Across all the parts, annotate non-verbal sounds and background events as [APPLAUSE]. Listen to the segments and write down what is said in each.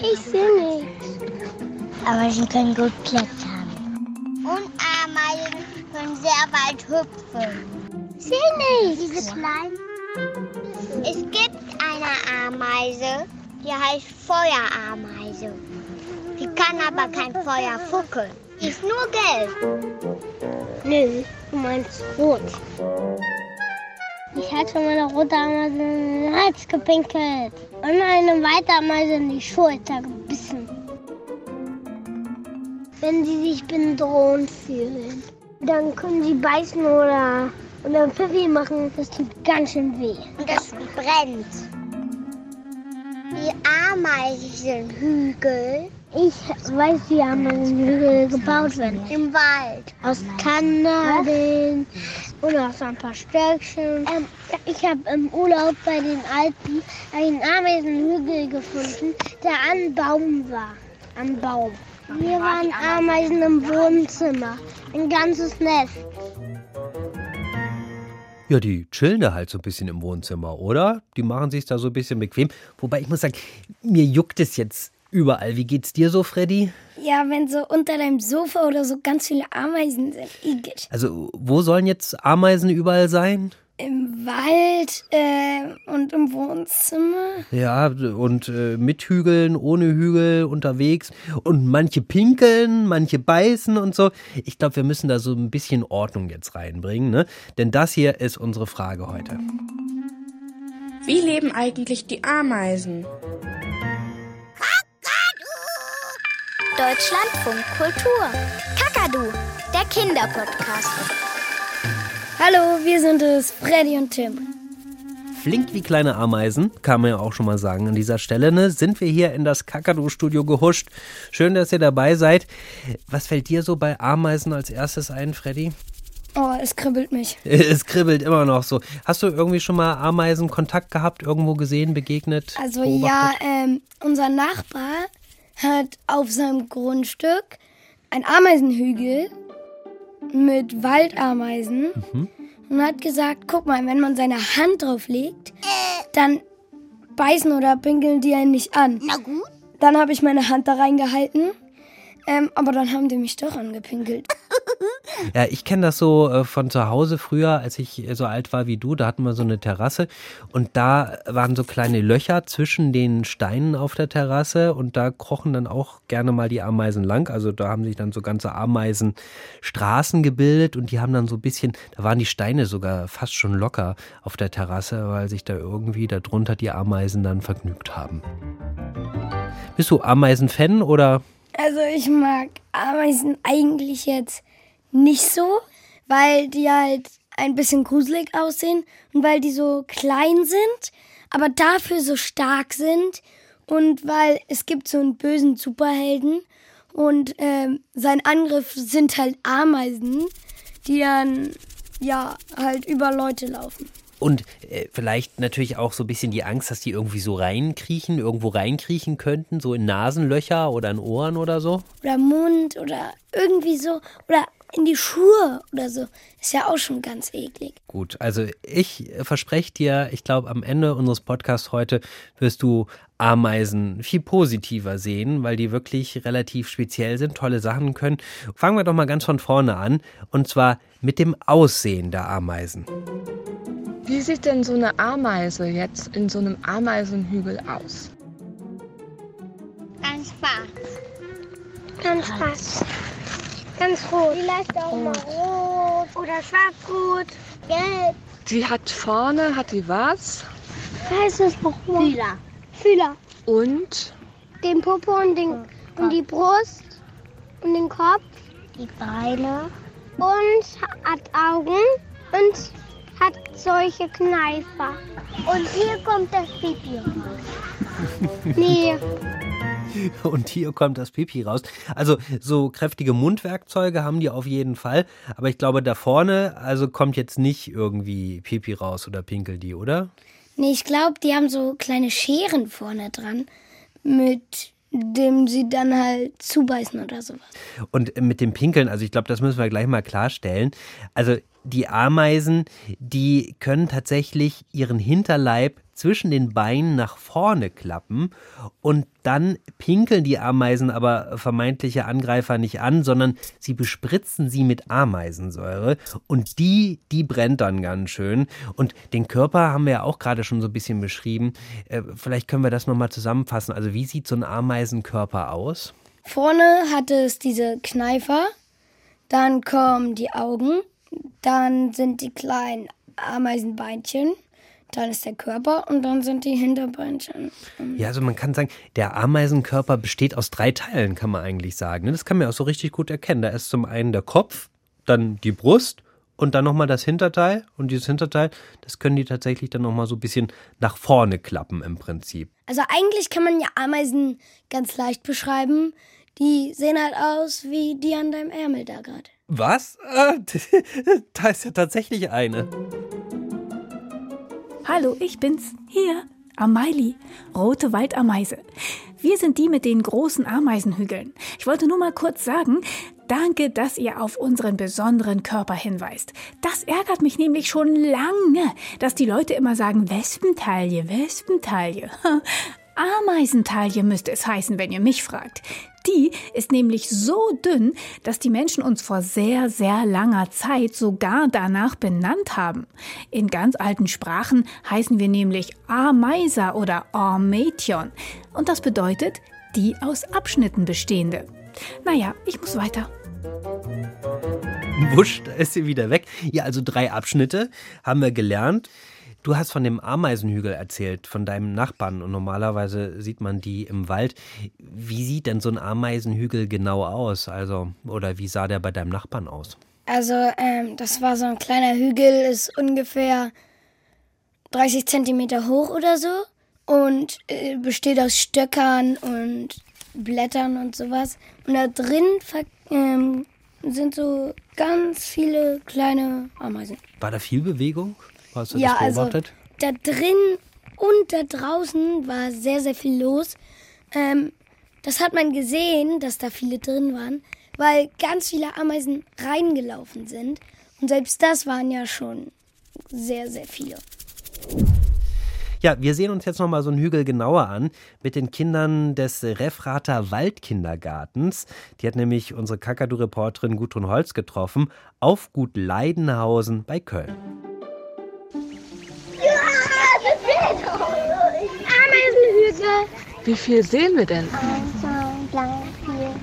Ich sehe nichts. Aber sie können gut klettern. Und Ameisen können sehr weit hüpfen. Sehe nichts. Diese kleinen. Es gibt eine Ameise, die heißt Feuerameise. Die kann aber kein Feuer fuckeln. Die ist nur gelb. Nö, du meinst rot. Ich hatte meine rote Ameise in den Hals gepinkelt und eine weiße Ameise in die Schulter gebissen. Wenn sie sich bedroht fühlen, dann können sie beißen oder, oder Pfiffi machen. Das tut ganz schön weh. Und das brennt. Die Ameisenhügel Ich weiß, wie Ameisenhügel gebaut werden. im Wald. Aus Tannennadeln oder aus ein paar Stöckchen. Ähm, ich habe im Urlaub bei den Alpen einen Ameisenhügel gefunden, der an Baum war. Am Baum. Hier waren Ameisen im Wohnzimmer. Ein ganzes Nest. Ja, die chillen da halt so ein bisschen im Wohnzimmer, oder? Die machen sich da so ein bisschen bequem. Wobei ich muss sagen, mir juckt es jetzt überall. Wie geht's dir so, Freddy? Ja, wenn so unter deinem Sofa oder so ganz viele Ameisen sind. Igitt. Also, wo sollen jetzt Ameisen überall sein? Im Wald äh, und im Wohnzimmer. Ja, und äh, mit Hügeln, ohne Hügel unterwegs. Und manche pinkeln, manche beißen und so. Ich glaube, wir müssen da so ein bisschen Ordnung jetzt reinbringen, ne? Denn das hier ist unsere Frage heute. Wie leben eigentlich die Ameisen? Deutschlandfunk Kultur. Kakadu, der Kinderpodcast. Hallo, wir sind es, Freddy und Tim. Flink wie kleine Ameisen, kann man ja auch schon mal sagen an dieser Stelle, ne? Sind wir hier in das Kakadu-Studio gehuscht. Schön, dass ihr dabei seid. Was fällt dir so bei Ameisen als erstes ein, Freddy? Oh, es kribbelt mich. [LAUGHS] Es kribbelt immer noch so. Hast du irgendwie schon mal Ameisen Kontakt gehabt, irgendwo gesehen, begegnet? Also ja, ähm, unser Nachbar hat auf seinem Grundstück ein Ameisenhügel mit Waldameisen und hat gesagt, guck mal, wenn man seine Hand drauf legt, dann beißen oder pinkeln die einen nicht an. Na gut. Dann habe ich meine Hand da reingehalten, ähm, aber dann haben die mich doch angepinkelt. [LAUGHS] Ja, ich kenne das so äh, von zu Hause früher, als ich so alt war wie du. Da hatten wir so eine Terrasse und da waren so kleine Löcher zwischen den Steinen auf der Terrasse und da krochen dann auch gerne mal die Ameisen lang. Also da haben sich dann so ganze Ameisenstraßen gebildet und die haben dann so ein bisschen, da waren die Steine sogar fast schon locker auf der Terrasse, weil sich da irgendwie darunter die Ameisen dann vergnügt haben. Bist du Ameisen-Fan oder? Also ich mag Ameisen eigentlich jetzt nicht so, weil die halt ein bisschen gruselig aussehen und weil die so klein sind, aber dafür so stark sind und weil es gibt so einen bösen Superhelden und ähm, sein Angriff sind halt Ameisen, die dann ja halt über Leute laufen. Und äh, vielleicht natürlich auch so ein bisschen die Angst, dass die irgendwie so reinkriechen, irgendwo reinkriechen könnten, so in Nasenlöcher oder in Ohren oder so. Oder Mund oder irgendwie so oder in die Schuhe oder so. Ist ja auch schon ganz eklig. Gut, also ich verspreche dir, ich glaube, am Ende unseres Podcasts heute wirst du Ameisen viel positiver sehen, weil die wirklich relativ speziell sind, tolle Sachen können. Fangen wir doch mal ganz von vorne an und zwar mit dem Aussehen der Ameisen. Wie sieht denn so eine Ameise jetzt in so einem Ameisenhügel aus? Ganz schwarz. Ganz schwarz. Ganz rot. Vielleicht auch mal rot oder schwarz-rot. Gelb. Die hat vorne, hat die was? Heißt es nochmal? Fühler. Fühler. Und Den Popo und, den, und die Brust und den Kopf Die Beine. und hat Augen und hat solche Kneifer. Und hier kommt das Pipi raus. Nee, [LAUGHS] Und hier kommt das Pipi raus. Also so kräftige Mundwerkzeuge haben die auf jeden Fall. Aber ich glaube, da vorne, also kommt jetzt nicht irgendwie Pipi raus oder pinkelt die, oder? Nee, ich glaube, die haben so kleine Scheren vorne dran, mit dem sie dann halt zubeißen oder sowas. Und mit dem Pinkeln, also ich glaube, das müssen wir gleich mal klarstellen. Also die Ameisen, die können tatsächlich ihren Hinterleib zwischen den Beinen nach vorne klappen und dann pinkeln die Ameisen aber vermeintliche Angreifer nicht an, sondern sie bespritzen sie mit Ameisensäure und die, die brennt dann ganz schön. Und den Körper haben wir ja auch gerade schon so ein bisschen beschrieben. Äh, vielleicht können wir das nochmal zusammenfassen. Also wie sieht so ein Ameisenkörper aus? Vorne hat es diese Kneifer, dann kommen die Augen, dann sind die kleinen Ameisenbeinchen, dann ist der Körper und dann sind die Hinterbeinchen. Ja, also man kann sagen, der Ameisenkörper besteht aus drei Teilen, kann man eigentlich sagen. Das kann man auch so richtig gut erkennen. Da ist zum einen der Kopf, dann die Brust und dann nochmal das Hinterteil. Und dieses Hinterteil, das können die tatsächlich dann nochmal so ein bisschen nach vorne klappen im Prinzip. Also eigentlich kann man ja Ameisen ganz leicht beschreiben. Die sehen halt aus wie die an deinem Ärmel da gerade. Was? [LAUGHS] Da ist ja tatsächlich eine. Hallo, ich bin's. Hier, Amaili, rote Waldameise. Wir sind die mit den großen Ameisenhügeln. Ich wollte nur mal kurz sagen, danke, dass ihr auf unseren besonderen Körper hinweist. Das ärgert mich nämlich schon lange, dass die Leute immer sagen Wespentaille, Wespentaille. [LAUGHS] Ameisentaille müsste es heißen, wenn ihr mich fragt. Die ist nämlich so dünn, dass die Menschen uns vor sehr, sehr langer Zeit sogar danach benannt haben. In ganz alten Sprachen heißen wir nämlich Ameiser oder Armetion. Und das bedeutet die aus Abschnitten bestehende. Naja, ich muss weiter. Wusch, da ist sie wieder weg. Ja, also drei Abschnitte haben wir gelernt. Du hast von dem Ameisenhügel erzählt, von deinem Nachbarn. Und normalerweise sieht man die im Wald. Wie sieht denn so ein Ameisenhügel genau aus? Also, oder wie sah der bei deinem Nachbarn aus? Also, ähm, das war so ein kleiner Hügel, ist ungefähr 30 Zentimeter hoch oder so und äh, besteht aus Stöckern und Blättern und sowas. Und da drin ähm, sind so ganz viele kleine Ameisen. War da viel Bewegung? Hast du ja, das beobachtet? also da drin und da draußen war sehr, sehr viel los. Ähm, das hat man gesehen, dass da viele drin waren, weil ganz viele Ameisen reingelaufen sind. Und selbst das waren ja schon sehr, sehr viele. Ja, wir sehen uns jetzt nochmal so einen Hügel genauer an mit den Kindern des Refrater Waldkindergartens. Die hat nämlich unsere Kakadu-Reporterin Gudrun Holz getroffen auf Gut Leidenhausen bei Köln. Wie viel sehen wir denn?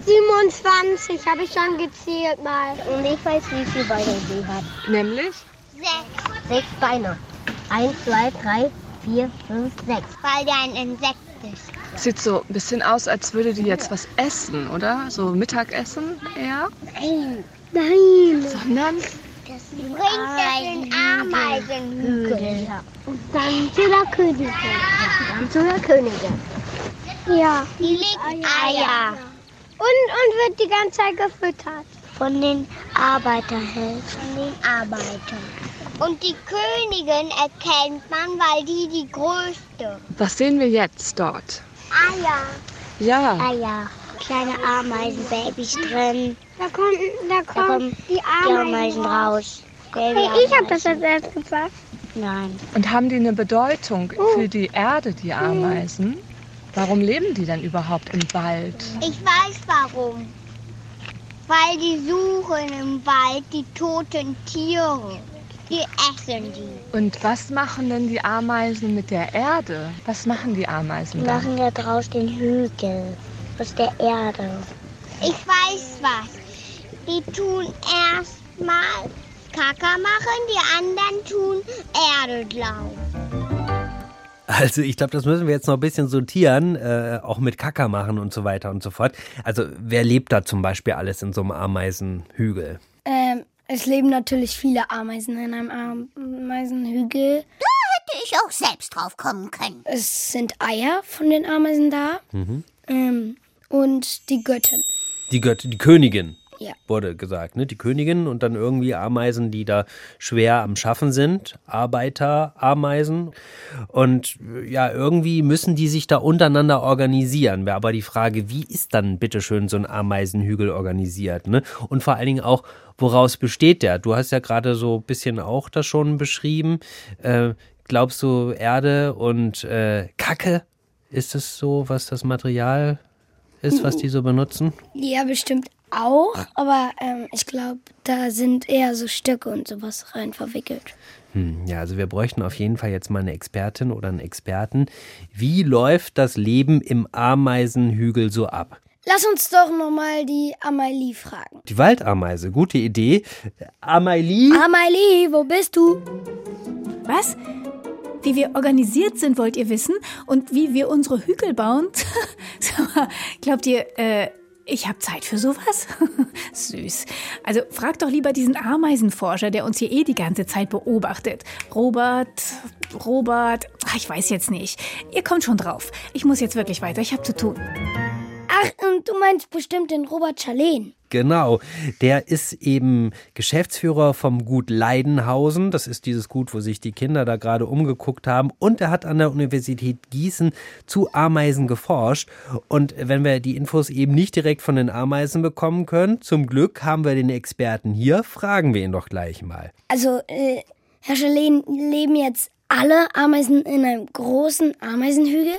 27 habe ich schon gezählt mal. Und ich weiß, wie viele Beine sie hat. Nämlich? Sechs, Sechs Beine. Eins, zwei, drei, vier, fünf, sechs. weil der ein Insekt ist. Sieht so ein bisschen aus, als würde die jetzt was essen, oder? So Mittagessen eher? Nein. Nein. Sondern Das bringt das in Ameisenhügel. Und dann zu der Königin. Dann zu der Königin. Ja. Die legt Eier. Und, und wird die ganze Zeit gefüttert. Von den Arbeiterhelfern. Von den Arbeitern. Und die Königin erkennt man, weil die die größte. was sehen wir jetzt dort? Eier. Ja, Eier. Kleine Ameisenbabys drin. Da kommen, da Da kommen kommen die die Ameisen. Ameisen raus. Hey, ich habe das als erstes gesagt. Nein. und haben die eine Bedeutung für die Erde, die Ameisen? Warum leben die denn überhaupt im Wald? Ich weiß warum. Weil die suchen im Wald die toten Tiere. Die essen die. Und was machen denn die Ameisen mit der Erde? Was machen die Ameisen Wir da? machen ja draus den Hügel. Aus der Erde. Ich weiß was. Die tun erstmal Kaka machen, die anderen tun Erde drauf. Also ich glaube, das müssen wir jetzt noch ein bisschen sortieren, äh, auch mit Kacker machen und so weiter und so fort. Also wer lebt da zum Beispiel alles in so einem Ameisenhügel? Ähm, es leben natürlich viele Ameisen in einem Ameisenhügel. Hätte ich auch selbst drauf kommen können. Es sind Eier von den Ameisen da. Ähm, und die Göttin. Die Göttin, die Königin. Ja. Wurde gesagt, ne? Die Königin und dann irgendwie Ameisen, die da schwer am Schaffen sind. Arbeiter, Ameisen. Und äh, ja, irgendwie müssen die sich da untereinander organisieren. Wäre aber die Frage, wie ist dann bitteschön so ein Ameisenhügel organisiert, ne? Und vor allen Dingen auch, woraus besteht der? Du hast ja gerade so ein bisschen auch das schon beschrieben. Äh, glaubst du, Erde und äh, Kacke? Ist es so, was das Material ist, was die so benutzen? Ja, bestimmt auch, aber ähm, ich glaube, da sind eher so Stöcke und sowas rein verwickelt. Hm, ja, also wir bräuchten auf jeden Fall jetzt mal eine Expertin oder einen Experten. Wie läuft das Leben im Ameisenhügel so ab? Lass uns doch nochmal die Amalie fragen. Die Waldameise, gute Idee. Amalie? Amalie, wo bist du? Was? Wie wir organisiert sind, wollt ihr wissen? Und wie wir unsere Hügel bauen? [LAUGHS] Glaubt ihr, äh, ich habe Zeit für sowas? [LAUGHS] Süß. Also frag doch lieber diesen Ameisenforscher, der uns hier eh die ganze Zeit beobachtet. Robert, Robert, ach, ich weiß jetzt nicht. Ihr kommt schon drauf. Ich muss jetzt wirklich weiter, ich habe zu tun. Ach, und du meinst bestimmt den Robert Schalen. Genau, der ist eben Geschäftsführer vom Gut Leidenhausen. Das ist dieses Gut, wo sich die Kinder da gerade umgeguckt haben. Und er hat an der Universität Gießen zu Ameisen geforscht. Und wenn wir die Infos eben nicht direkt von den Ameisen bekommen können, zum Glück haben wir den Experten hier. Fragen wir ihn doch gleich mal. Also, äh, Herr Schalen, leben jetzt alle Ameisen in einem großen Ameisenhügel?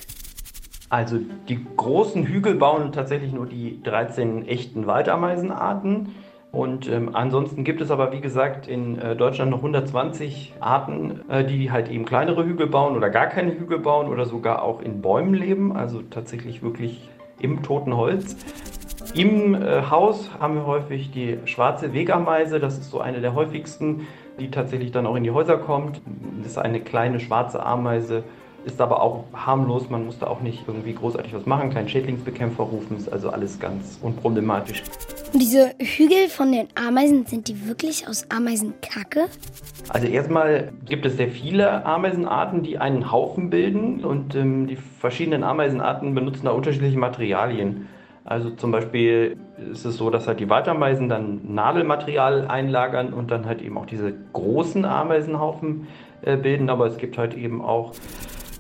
Also die großen Hügel bauen tatsächlich nur die 13 echten Waldameisenarten. Und ähm, ansonsten gibt es aber, wie gesagt, in äh, Deutschland noch 120 Arten, äh, die halt eben kleinere Hügel bauen oder gar keine Hügel bauen oder sogar auch in Bäumen leben, also tatsächlich wirklich im toten Holz. Im äh, Haus haben wir häufig die schwarze Wegameise, das ist so eine der häufigsten, die tatsächlich dann auch in die Häuser kommt. Das ist eine kleine schwarze Ameise, ist aber auch harmlos, man muss da auch nicht irgendwie großartig was machen, keinen Schädlingsbekämpfer rufen, ist also alles ganz unproblematisch. Und diese Hügel von den Ameisen, sind die wirklich aus Ameisenkacke? Also erstmal gibt es sehr viele Ameisenarten, die einen Haufen bilden und ähm, die verschiedenen Ameisenarten benutzen da unterschiedliche Materialien. Also zum Beispiel ist es so, dass halt die Waldameisen dann Nadelmaterial einlagern und dann halt eben auch diese großen Ameisenhaufen äh, bilden, aber es gibt halt eben auch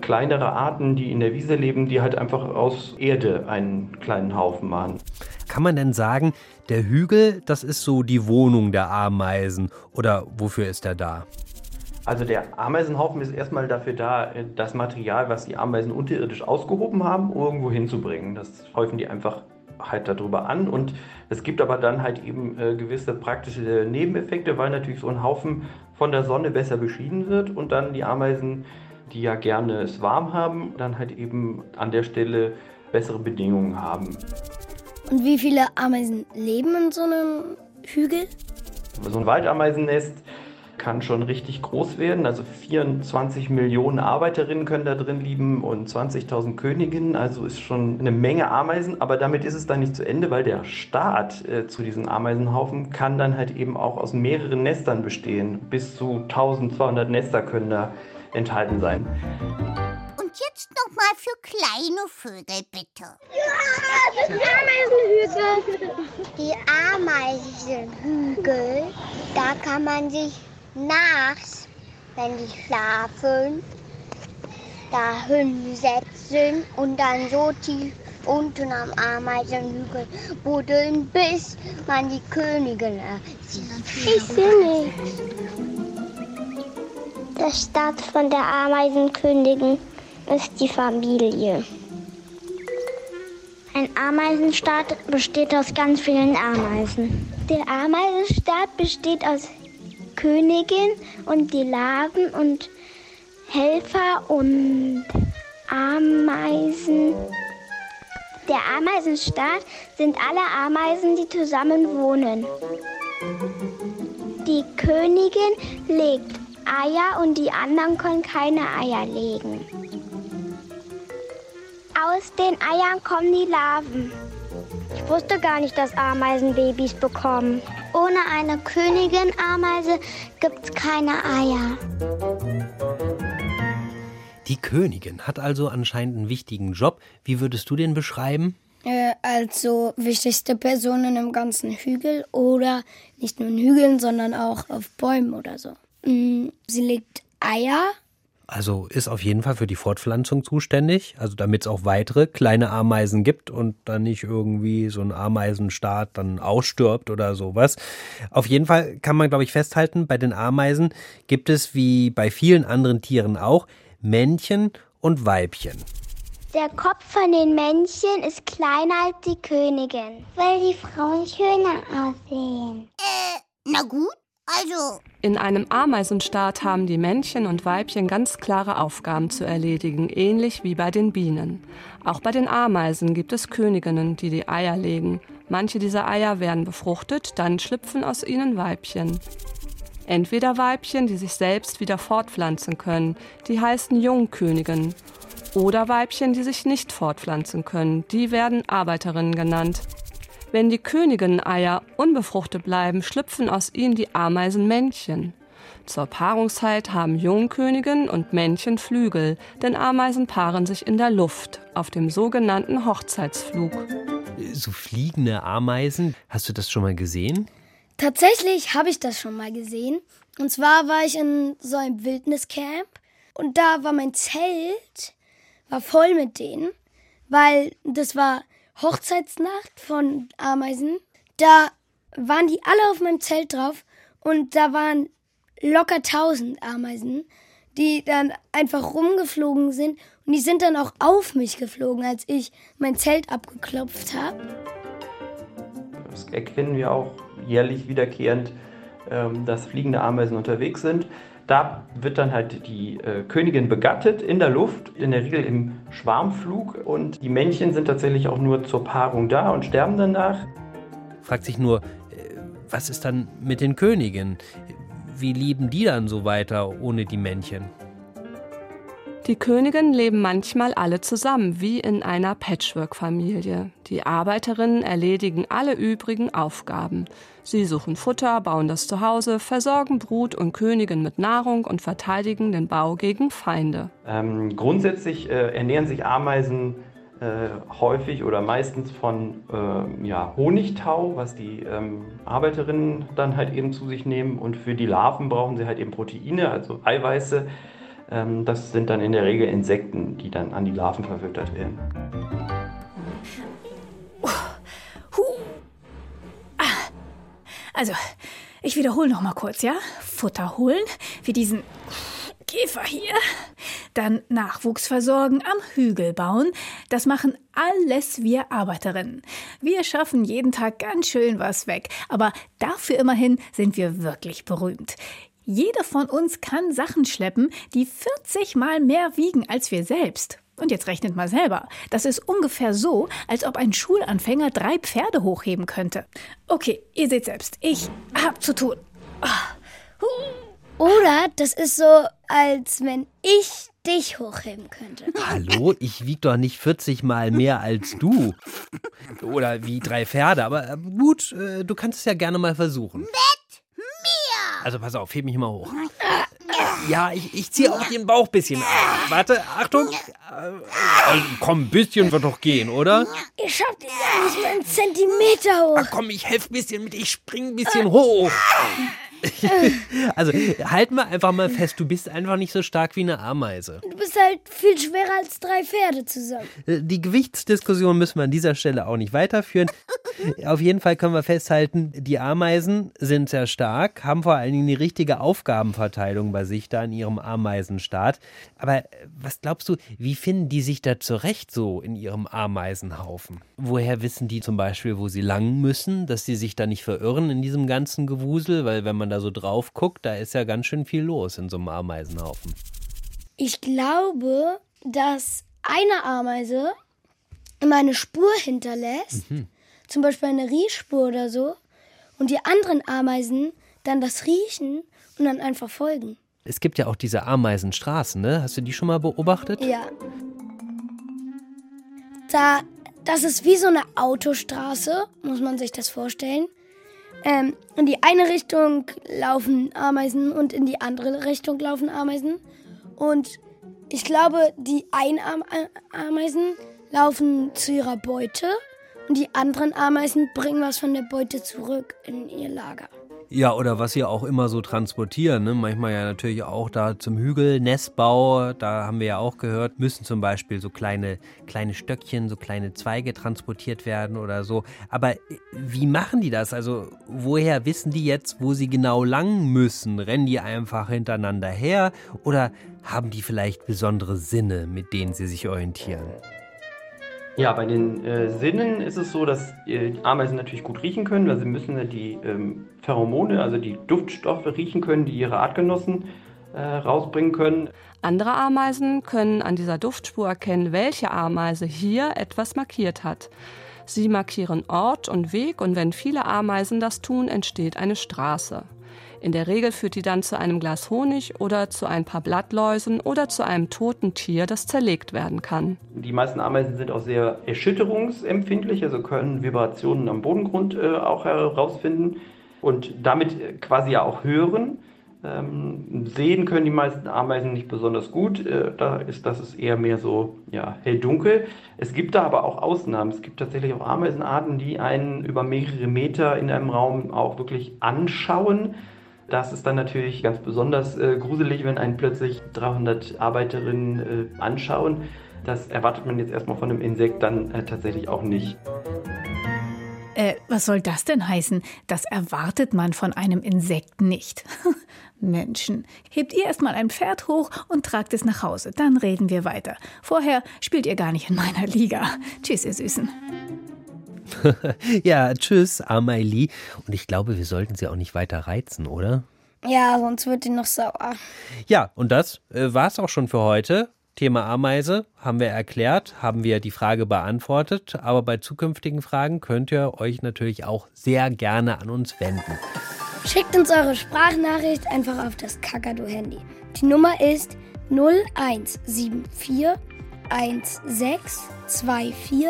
kleinere Arten, die in der Wiese leben, die halt einfach aus Erde einen kleinen Haufen machen. Kann man denn sagen, der Hügel, das ist so die Wohnung der Ameisen oder wofür ist er da? Also der Ameisenhaufen ist erstmal dafür da, das Material, was die Ameisen unterirdisch ausgehoben haben, irgendwo hinzubringen. Das häufen die einfach halt darüber an und es gibt aber dann halt eben äh, gewisse praktische Nebeneffekte, weil natürlich so ein Haufen von der Sonne besser beschieden wird und dann die Ameisen die ja gerne es warm haben, dann halt eben an der Stelle bessere Bedingungen haben. Und wie viele Ameisen leben in so einem Hügel? So ein Waldameisennest kann schon richtig groß werden. Also 24 Millionen Arbeiterinnen können da drin leben und 20.000 Königinnen. Also ist schon eine Menge Ameisen. Aber damit ist es dann nicht zu Ende, weil der Start äh, zu diesem Ameisenhaufen kann dann halt eben auch aus mehreren Nestern bestehen. Bis zu 1200 Nester können da enthalten sein. Und jetzt noch mal für kleine Vögel, bitte. Ja, das Ameisenhügel. Die Ameisenhügel, da kann man sich nachts, wenn die schlafen, da hinsetzen und dann so tief unten am Ameisenhügel buddeln, bis man die Königin sieht. Ich sehe nichts. Der Staat von der Ameisenkönigin ist die Familie. Ein Ameisenstaat besteht aus ganz vielen Ameisen. Der Ameisenstaat besteht aus Königin und die Larven und Helfer und Ameisen. Der Ameisenstaat sind alle Ameisen, die zusammen wohnen. Die Königin legt Eier und die anderen können keine Eier legen. Aus den Eiern kommen die Larven. Ich wusste gar nicht, dass Ameisen Babys bekommen. Ohne eine Königin-Ameise gibt es keine Eier. Die Königin hat also anscheinend einen wichtigen Job. Wie würdest du den beschreiben? Äh, also wichtigste Personen im ganzen Hügel oder nicht nur in Hügeln, sondern auch auf Bäumen oder so. Mm, Sie legt Eier Also ist auf jeden Fall für die Fortpflanzung zuständig, also damit es auch weitere kleine Ameisen gibt und dann nicht irgendwie so ein Ameisenstaat dann ausstirbt oder sowas. Auf jeden Fall kann man, glaube ich, festhalten, bei den Ameisen gibt es wie bei vielen anderen Tieren auch Männchen und Weibchen. Der Kopf von den Männchen ist kleiner als die Königin, weil die Frauen schöner aussehen. Äh, na gut, also. In einem Ameisenstaat haben die Männchen und Weibchen ganz klare Aufgaben zu erledigen, ähnlich wie bei den Bienen. Auch bei den Ameisen gibt es Königinnen, die die Eier legen. Manche dieser Eier werden befruchtet, dann schlüpfen aus ihnen Weibchen. Entweder Weibchen, die sich selbst wieder fortpflanzen können, die heißen Jungköniginnen. Oder Weibchen, die sich nicht fortpflanzen können, die werden Arbeiterinnen genannt. Wenn die Königinneneier unbefruchtet bleiben, schlüpfen aus ihnen die Ameisenmännchen. Zur Paarungszeit haben Jungköniginnen und Männchen Flügel, denn Ameisen paaren sich in der Luft, auf dem sogenannten Hochzeitsflug. So fliegende Ameisen, hast du das schon mal gesehen? Tatsächlich habe ich das schon mal gesehen. Und zwar war ich in so einem Wildniscamp und da war mein Zelt war voll mit denen, weil das war Hochzeitsnacht von Ameisen. Da waren die alle auf meinem Zelt drauf und da waren locker tausend Ameisen, die dann einfach rumgeflogen sind und die sind dann auch auf mich geflogen, als ich mein Zelt abgeklopft habe. Das erkennen wir auch jährlich wiederkehrend, ähm, dass fliegende Ameisen unterwegs sind. Da wird dann halt die äh, Königin begattet in der Luft, in der Regel im Schwarmflug. Und die Männchen sind tatsächlich auch nur zur Paarung da und sterben danach. Fragt sich nur, äh, was ist dann mit den Königen? Wie lieben die dann so weiter ohne die Männchen? Die Königinnen leben manchmal alle zusammen, wie in einer Patchwork-Familie. Die Arbeiterinnen erledigen alle übrigen Aufgaben. Sie suchen Futter, bauen das Zuhause, versorgen Brut und Königin mit Nahrung und verteidigen den Bau gegen Feinde. Ähm, grundsätzlich äh, ernähren sich Ameisen äh, häufig oder meistens von äh, ja, Honigtau, was die ähm, Arbeiterinnen dann halt eben zu sich nehmen. Und für die Larven brauchen sie halt eben Proteine, also Eiweiße. Ähm, das sind dann in der Regel Insekten, die dann an die Larven verfüttert werden. Also, ich wiederhole noch mal kurz, ja? Futter holen, wie diesen Käfer hier. Dann Nachwuchs versorgen, am Hügel bauen. Das machen alles wir Arbeiterinnen. Wir schaffen jeden Tag ganz schön was weg. Aber dafür immerhin sind wir wirklich berühmt. Jeder von uns kann Sachen schleppen, die 40 mal mehr wiegen als wir selbst. Und jetzt rechnet mal selber. Das ist ungefähr so, als ob ein Schulanfänger drei Pferde hochheben könnte. Okay, ihr seht selbst. Ich hab zu tun. Oder das ist so, als wenn ich dich hochheben könnte. Hallo, ich wieg doch nicht 40 mal mehr als du. Oder wie drei Pferde, aber äh, gut, äh, du kannst es ja gerne mal versuchen. Mir! Also pass auf, heb mich mal hoch. Ja, ich, ich ziehe auch den Bauch ein bisschen. Warte, Achtung. Also, komm, ein bisschen wird doch gehen, oder? Ich schaff dich ja nicht mal einen Zentimeter hoch. Ach komm, ich helfe ein bisschen mit, ich spring ein bisschen hoch. [LAUGHS] also, halt mal einfach mal fest, du bist einfach nicht so stark wie eine Ameise. Du bist halt viel schwerer als drei Pferde zusammen. Die Gewichtsdiskussion müssen wir an dieser Stelle auch nicht weiterführen. [LAUGHS] Auf jeden Fall können wir festhalten, die Ameisen sind sehr stark, haben vor allen Dingen die richtige Aufgabenverteilung bei sich da in ihrem Ameisenstaat. Aber was glaubst du, wie finden die sich da zurecht so in ihrem Ameisenhaufen? Woher wissen die zum Beispiel, wo sie lang müssen, dass sie sich da nicht verirren in diesem ganzen Gewusel? Weil wenn man da so drauf guckt, da ist ja ganz schön viel los in so einem Ameisenhaufen. Ich glaube, dass eine Ameise immer eine Spur hinterlässt, Mhm. zum Beispiel eine Riechspur oder so, und die anderen Ameisen dann das riechen und dann einfach folgen. Es gibt ja auch diese Ameisenstraßen, ne? Hast du die schon mal beobachtet? Ja. Da, das ist wie so eine Autostraße, muss man sich das vorstellen. Ähm, in die eine Richtung laufen Ameisen und in die andere Richtung laufen Ameisen. Und ich glaube, die Einameisen laufen zu ihrer Beute und die anderen Ameisen bringen was von der Beute zurück in ihr Lager. Ja, oder was sie auch immer so transportieren. Ne? Manchmal ja natürlich auch da zum Hügel, Nestbau, da haben wir ja auch gehört, müssen zum Beispiel so kleine, kleine Stöckchen, so kleine Zweige transportiert werden oder so. Aber äh, wie machen die das? Also woher wissen die jetzt, wo sie genau lang müssen? Rennen die einfach hintereinander her oder haben die vielleicht besondere Sinne, mit denen sie sich orientieren? Ja, bei den äh, Sinnen ist es so, dass äh, Ameisen natürlich gut riechen können, weil sie müssen ja die ähm, Pheromone, also die Duftstoffe riechen können, die ihre Artgenossen äh, rausbringen können. Andere Ameisen können an dieser Duftspur erkennen, welche Ameise hier etwas markiert hat. Sie markieren Ort und Weg und wenn viele Ameisen das tun, entsteht eine Straße. In der Regel führt die dann zu einem Glas Honig oder zu ein paar Blattläusen oder zu einem toten Tier, das zerlegt werden kann. Die meisten Ameisen sind auch sehr erschütterungsempfindlich, also können Vibrationen am Bodengrund äh, auch herausfinden und damit quasi ja auch hören. Ähm, sehen können die meisten Ameisen nicht besonders gut. Äh, da ist das ist eher mehr so ja, hell-dunkel. Es gibt da aber auch Ausnahmen. Es gibt tatsächlich auch Ameisenarten, die einen über mehrere Meter in einem Raum auch wirklich anschauen. Das ist dann natürlich ganz besonders äh, gruselig, wenn einen plötzlich 300 Arbeiterinnen äh, anschauen. Das erwartet man jetzt erstmal von einem Insekt dann äh, tatsächlich auch nicht. Äh, was soll das denn heißen? Das erwartet man von einem Insekt nicht. [LAUGHS] Menschen, hebt ihr erstmal ein Pferd hoch und tragt es nach Hause. Dann reden wir weiter. Vorher spielt ihr gar nicht in meiner Liga. Tschüss, ihr Süßen. [LAUGHS] ja, tschüss, Amelie. Und ich glaube, wir sollten sie auch nicht weiter reizen, oder? Ja, sonst wird die noch sauer. Ja, und das äh, war's auch schon für heute. Thema Ameise haben wir erklärt, haben wir die Frage beantwortet, aber bei zukünftigen Fragen könnt ihr euch natürlich auch sehr gerne an uns wenden. Schickt uns eure Sprachnachricht einfach auf das Kakadu-Handy. Die Nummer ist 0174 1624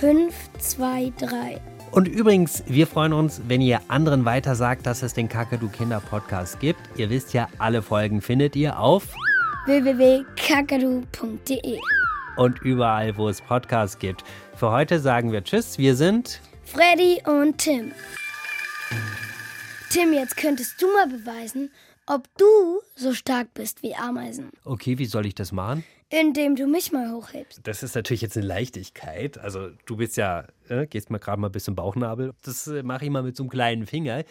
523. Und übrigens, wir freuen uns, wenn ihr anderen weiter sagt, dass es den Kakadu Kinder Podcast gibt. Ihr wisst ja, alle Folgen findet ihr auf www.kakadu.de und überall, wo es Podcasts gibt. Für heute sagen wir Tschüss. Wir sind Freddy und Tim. Tim, jetzt könntest du mal beweisen, ob du so stark bist wie Ameisen. Okay, wie soll ich das machen? Indem du mich mal hochhebst. Das ist natürlich jetzt eine Leichtigkeit. Also du bist ja, äh, gehst mal gerade mal bis zum Bauchnabel. Das äh, mache ich mal mit so einem kleinen Finger.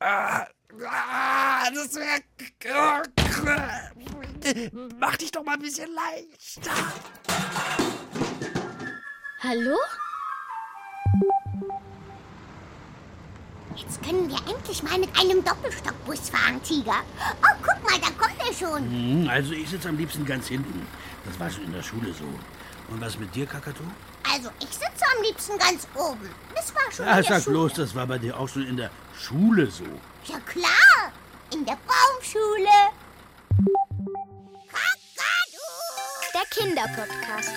Ah, ah, das wäre... Mach dich doch mal ein bisschen leichter. Hallo? Jetzt können wir endlich mal mit einem Doppelstockbus fahren, Tiger. Oh, guck mal, da kommt er schon. Hm, Also ich sitze am liebsten ganz hinten. Das war schon in der Schule so. Und was mit dir, Kakadu? Also, ich sitze am liebsten ganz oben. Das war schon Ah, in der sag Schule. bloß, das war bei dir auch schon in der Schule so. Ja klar, in der Baumschule. Der Kinderpodcast.